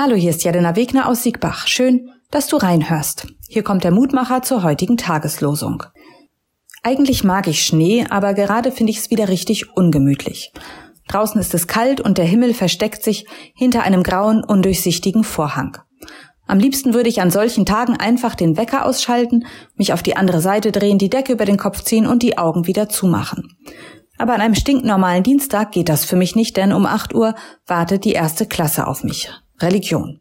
Hallo, hier ist Jelena Wegner aus Siegbach. Schön, dass du reinhörst. Hier kommt der Mutmacher zur heutigen Tageslosung. Eigentlich mag ich Schnee, aber gerade finde ich es wieder richtig ungemütlich. Draußen ist es kalt und der Himmel versteckt sich hinter einem grauen, undurchsichtigen Vorhang. Am liebsten würde ich an solchen Tagen einfach den Wecker ausschalten, mich auf die andere Seite drehen, die Decke über den Kopf ziehen und die Augen wieder zumachen. Aber an einem stinknormalen Dienstag geht das für mich nicht, denn um 8 Uhr wartet die erste Klasse auf mich. Religion.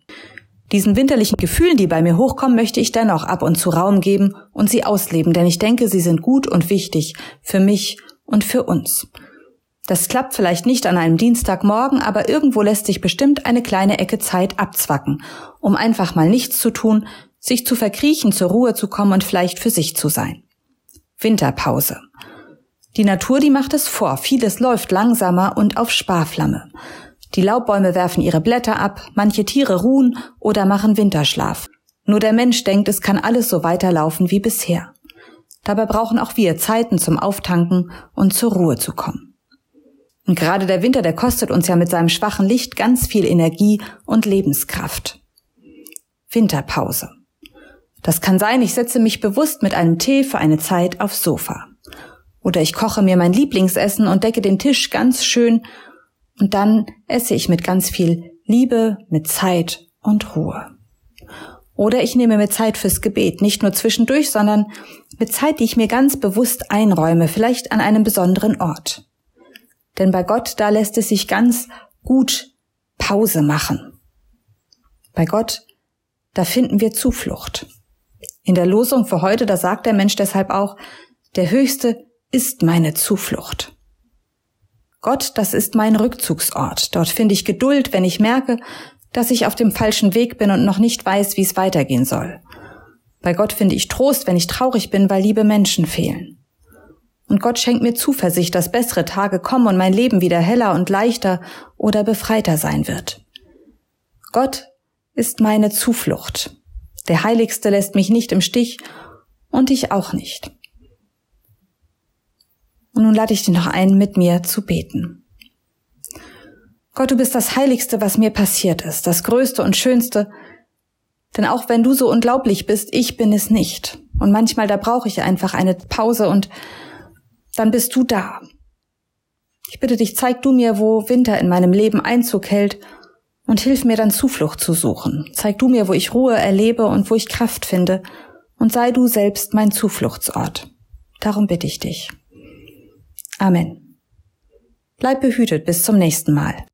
Diesen winterlichen Gefühlen, die bei mir hochkommen, möchte ich dennoch ab und zu Raum geben und sie ausleben, denn ich denke, sie sind gut und wichtig für mich und für uns. Das klappt vielleicht nicht an einem Dienstagmorgen, aber irgendwo lässt sich bestimmt eine kleine Ecke Zeit abzwacken, um einfach mal nichts zu tun, sich zu verkriechen, zur Ruhe zu kommen und vielleicht für sich zu sein. Winterpause. Die Natur, die macht es vor. Vieles läuft langsamer und auf Sparflamme. Die Laubbäume werfen ihre Blätter ab, manche Tiere ruhen oder machen Winterschlaf. Nur der Mensch denkt, es kann alles so weiterlaufen wie bisher. Dabei brauchen auch wir Zeiten zum Auftanken und zur Ruhe zu kommen. Und gerade der Winter, der kostet uns ja mit seinem schwachen Licht ganz viel Energie und Lebenskraft. Winterpause. Das kann sein, ich setze mich bewusst mit einem Tee für eine Zeit aufs Sofa. Oder ich koche mir mein Lieblingsessen und decke den Tisch ganz schön und dann esse ich mit ganz viel Liebe, mit Zeit und Ruhe. Oder ich nehme mir Zeit fürs Gebet, nicht nur zwischendurch, sondern mit Zeit, die ich mir ganz bewusst einräume, vielleicht an einem besonderen Ort. Denn bei Gott, da lässt es sich ganz gut Pause machen. Bei Gott, da finden wir Zuflucht. In der Losung für heute, da sagt der Mensch deshalb auch, der Höchste ist meine Zuflucht. Gott, das ist mein Rückzugsort. Dort finde ich Geduld, wenn ich merke, dass ich auf dem falschen Weg bin und noch nicht weiß, wie es weitergehen soll. Bei Gott finde ich Trost, wenn ich traurig bin, weil liebe Menschen fehlen. Und Gott schenkt mir Zuversicht, dass bessere Tage kommen und mein Leben wieder heller und leichter oder befreiter sein wird. Gott ist meine Zuflucht. Der Heiligste lässt mich nicht im Stich und ich auch nicht. Und nun lade ich dich noch ein, mit mir zu beten. Gott, du bist das Heiligste, was mir passiert ist, das Größte und Schönste. Denn auch wenn du so unglaublich bist, ich bin es nicht. Und manchmal, da brauche ich einfach eine Pause und dann bist du da. Ich bitte dich, zeig du mir, wo Winter in meinem Leben Einzug hält und hilf mir dann Zuflucht zu suchen. Zeig du mir, wo ich Ruhe erlebe und wo ich Kraft finde und sei du selbst mein Zufluchtsort. Darum bitte ich dich. Amen. Bleib behütet bis zum nächsten Mal.